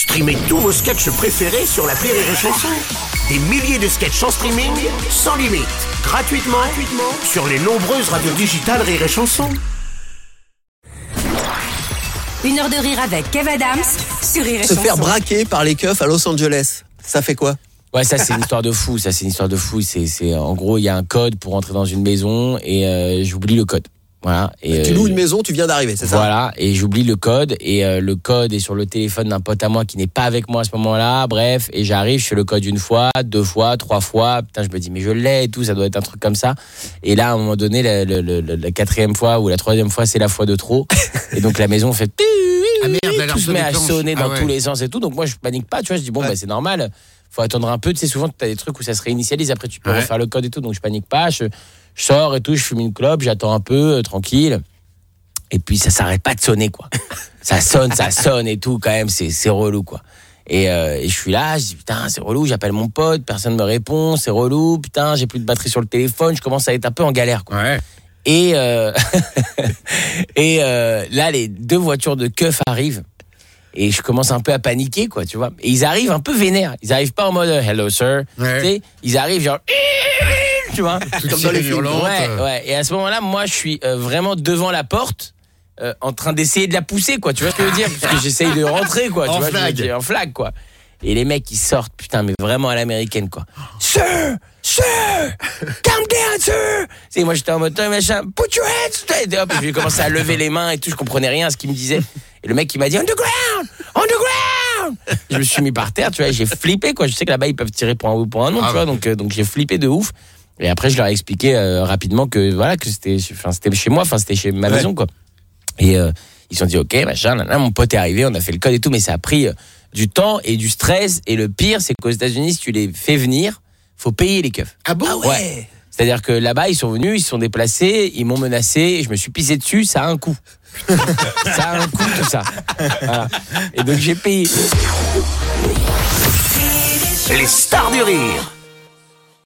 Streamez tous vos sketchs préférés sur la Rire et Chanson. Des milliers de sketchs en streaming, sans limite, gratuitement, gratuitement sur les nombreuses radios digitales Rire et Chanson. Une heure de rire avec Kev Adams sur Rire et Se faire Chanson. braquer par les keufs à Los Angeles, ça fait quoi? Ouais, ça c'est une histoire de fou. Ça c'est une histoire de fou. C'est, c'est en gros il y a un code pour entrer dans une maison et euh, j'oublie le code. Voilà. Et Tu euh, loues une maison, tu viens d'arriver, c'est ça? Voilà, et j'oublie le code, et euh, le code est sur le téléphone d'un pote à moi qui n'est pas avec moi à ce moment-là, bref, et j'arrive, je fais le code une fois, deux fois, trois fois, putain, je me dis, mais je l'ai et tout, ça doit être un truc comme ça. Et là, à un moment donné, la, la- la- la- la quatrième fois ou la troisième fois, c'est la fois de trop, et donc la maison fait... Ah merde, tout se met à sonner dans Ah ouais. tous les sens et tout, donc moi je panique pas, tu vois, je dis, bon, Ouais. bah c'est normal, faut attendre un peu, tu sais, souvent tu as des trucs où ça se réinitialise, après tu peux Ouais. refaire le code et tout, donc je panique pas, je, je sors et tout, je fume une clope, j'attends un peu, euh, tranquille. Et puis ça s'arrête pas de sonner quoi. ça sonne, ça sonne et tout quand même, c'est relou quoi. Et, euh, et je suis là, je dis putain c'est relou, j'appelle mon pote, personne me répond, c'est relou, putain j'ai plus de batterie sur le téléphone, je commence à être un peu en galère quoi. Ouais. Et euh, et euh, là les deux voitures de keuf arrivent et je commence un peu à paniquer quoi, tu vois. Et ils arrivent un peu vénères, ils arrivent pas en mode euh, hello sir, Ouais. tu sais, ils arrivent genre tu vois. Comme dans les hurlantes. Ouais, ouais. Et à ce moment-là, moi, je suis euh, vraiment devant la porte, euh, en train d'essayer de la pousser, quoi. Tu vois ce que je veux dire? Parce que j'essaye de rentrer, quoi. En tu vois, je veux flag. dire, en flag, quoi. Et les mecs, ils sortent, putain, mais vraiment à l'américaine, quoi. Sir, sir, calm down, sir. Sais, moi, j'étais en mode, machin, put your hands. Et hop, j'ai commencé à lever les mains et tout, je comprenais rien à ce qu'il me disait. Et le mec, il m'a dit, underground, underground. Je me suis mis par terre, tu vois, j'ai flippé, quoi. Je sais que là-bas, ils peuvent tirer pour un ou pour un non, Ah tu vois. bah. Donc, euh, donc j'ai flippé de ouf. Et après, je leur ai expliqué euh, rapidement que voilà que c'était, enfin c'était chez moi, enfin c'était chez ma Ouais. maison quoi. Et euh, ils se sont dit ok machin, là, mon pote est arrivé, on a fait le code et tout, mais ça a pris euh, du temps et du stress. Et le pire, c'est qu'aux États-Unis, si tu les fais venir, faut payer les keufs. Ah bon? Ouais. C'est-à-dire que là-bas, ils sont venus, ils se sont déplacés, ils m'ont menacé, je me suis pissé dessus, ça a un coût. ça a un coût tout ça. Voilà. Et donc j'ai payé. Les stars du rire